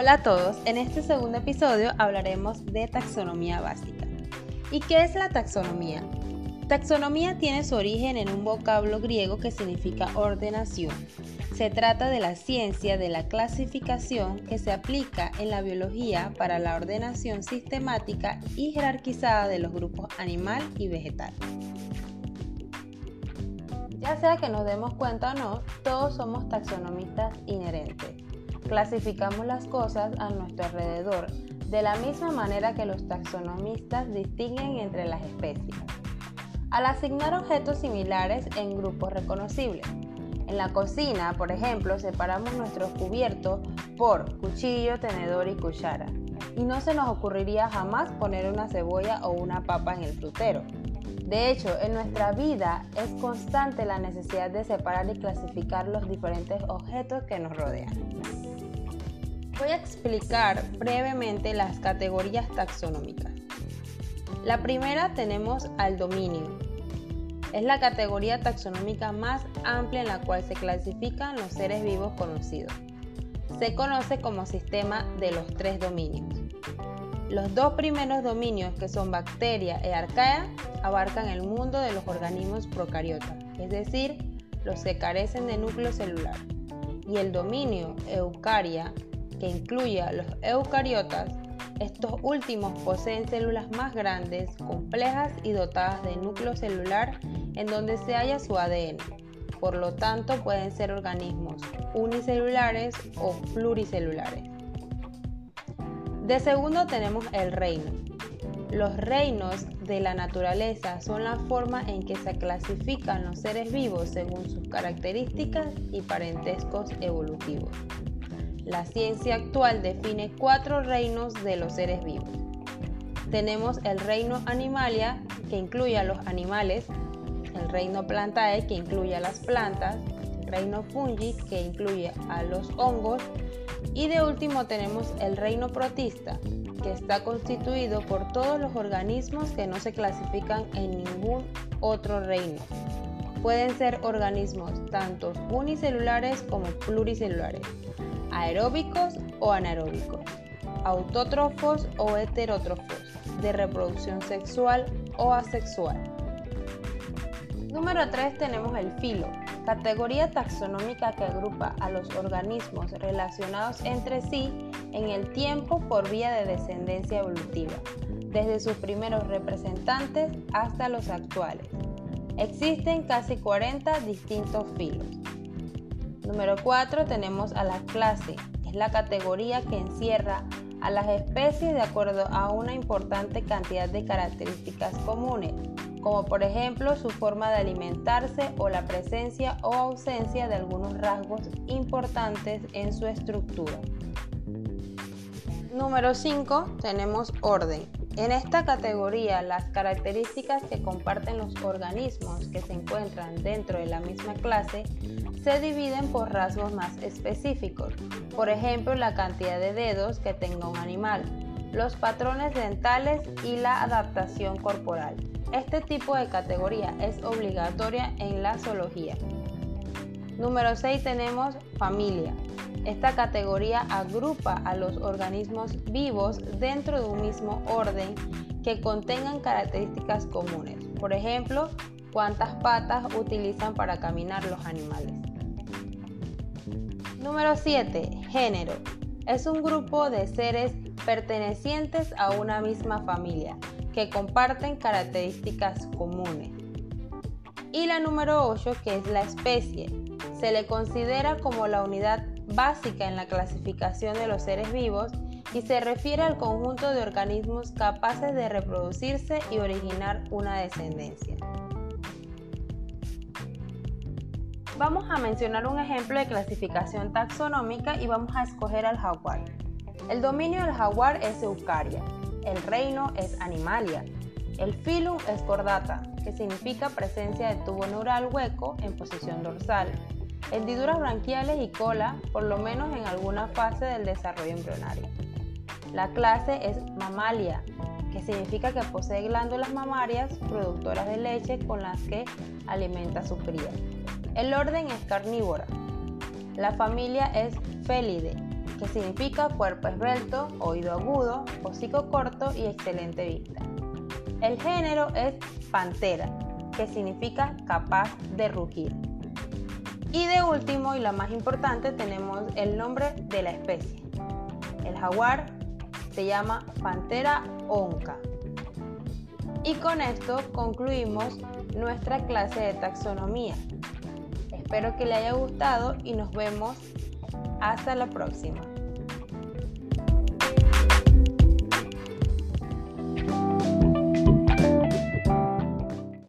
Hola a todos, en este segundo episodio hablaremos de taxonomía básica. ¿Y qué es la taxonomía? Taxonomía tiene su origen en un vocablo griego que significa ordenación. Se trata de la ciencia de la clasificación que se aplica en la biología para la ordenación sistemática y jerarquizada de los grupos animal y vegetal. Ya sea que nos demos cuenta o no, todos somos taxonomistas inherentes. Clasificamos las cosas a nuestro alrededor de la misma manera que los taxonomistas distinguen entre las especies, al asignar objetos similares en grupos reconocibles. En la cocina, por ejemplo, separamos nuestros cubiertos por cuchillo, tenedor y cuchara. Y no se nos ocurriría jamás poner una cebolla o una papa en el frutero. De hecho, en nuestra vida es constante la necesidad de separar y clasificar los diferentes objetos que nos rodean. Voy a explicar brevemente las categorías taxonómicas. La primera tenemos al dominio. Es la categoría taxonómica más amplia en la cual se clasifican los seres vivos conocidos. Se conoce como sistema de los tres dominios. Los dos primeros dominios, que son bacteria e arcaea, abarcan el mundo de los organismos procariotas, es decir, los que carecen de núcleo celular. Y el dominio eucaria, que incluye a los eucariotas, estos últimos poseen células más grandes, complejas y dotadas de núcleo celular en donde se halla su ADN. Por lo tanto, pueden ser organismos unicelulares o pluricelulares. De segundo tenemos el reino. Los reinos de la naturaleza son la forma en que se clasifican los seres vivos según sus características y parentescos evolutivos. La ciencia actual define cuatro reinos de los seres vivos. Tenemos el reino animalia, que incluye a los animales, el reino plantae, que incluye a las plantas, el reino fungi, que incluye a los hongos, y de último tenemos el reino protista, que está constituido por todos los organismos que no se clasifican en ningún otro reino. Pueden ser organismos tanto unicelulares como pluricelulares aeróbicos o anaeróbicos, autótrofos o heterótrofos, de reproducción sexual o asexual. Número 3 tenemos el filo, categoría taxonómica que agrupa a los organismos relacionados entre sí en el tiempo por vía de descendencia evolutiva, desde sus primeros representantes hasta los actuales. Existen casi 40 distintos filos. Número 4 tenemos a la clase. Es la categoría que encierra a las especies de acuerdo a una importante cantidad de características comunes, como por ejemplo su forma de alimentarse o la presencia o ausencia de algunos rasgos importantes en su estructura. Número 5 tenemos orden. En esta categoría, las características que comparten los organismos que se encuentran dentro de la misma clase se dividen por rasgos más específicos, por ejemplo la cantidad de dedos que tenga un animal, los patrones dentales y la adaptación corporal. Este tipo de categoría es obligatoria en la zoología. Número 6 tenemos familia. Esta categoría agrupa a los organismos vivos dentro de un mismo orden que contengan características comunes. Por ejemplo, cuántas patas utilizan para caminar los animales. Número 7. Género. Es un grupo de seres pertenecientes a una misma familia que comparten características comunes. Y la número 8, que es la especie. Se le considera como la unidad básica en la clasificación de los seres vivos y se refiere al conjunto de organismos capaces de reproducirse y originar una descendencia. Vamos a mencionar un ejemplo de clasificación taxonómica y vamos a escoger al jaguar. El dominio del jaguar es Eucaria, el reino es Animalia, el filum es Cordata, que significa presencia de tubo neural hueco en posición dorsal, hendiduras branquiales y cola, por lo menos en alguna fase del desarrollo embrionario. La clase es Mamalia, que significa que posee glándulas mamarias productoras de leche con las que alimenta su cría. El orden es carnívora. La familia es Felidae, que significa cuerpo esbelto, oído agudo, hocico corto y excelente vista. El género es pantera, que significa capaz de rugir. Y de último y la más importante tenemos el nombre de la especie. El jaguar se llama Pantera onca. Y con esto concluimos nuestra clase de taxonomía. Espero que le haya gustado y nos vemos hasta la próxima.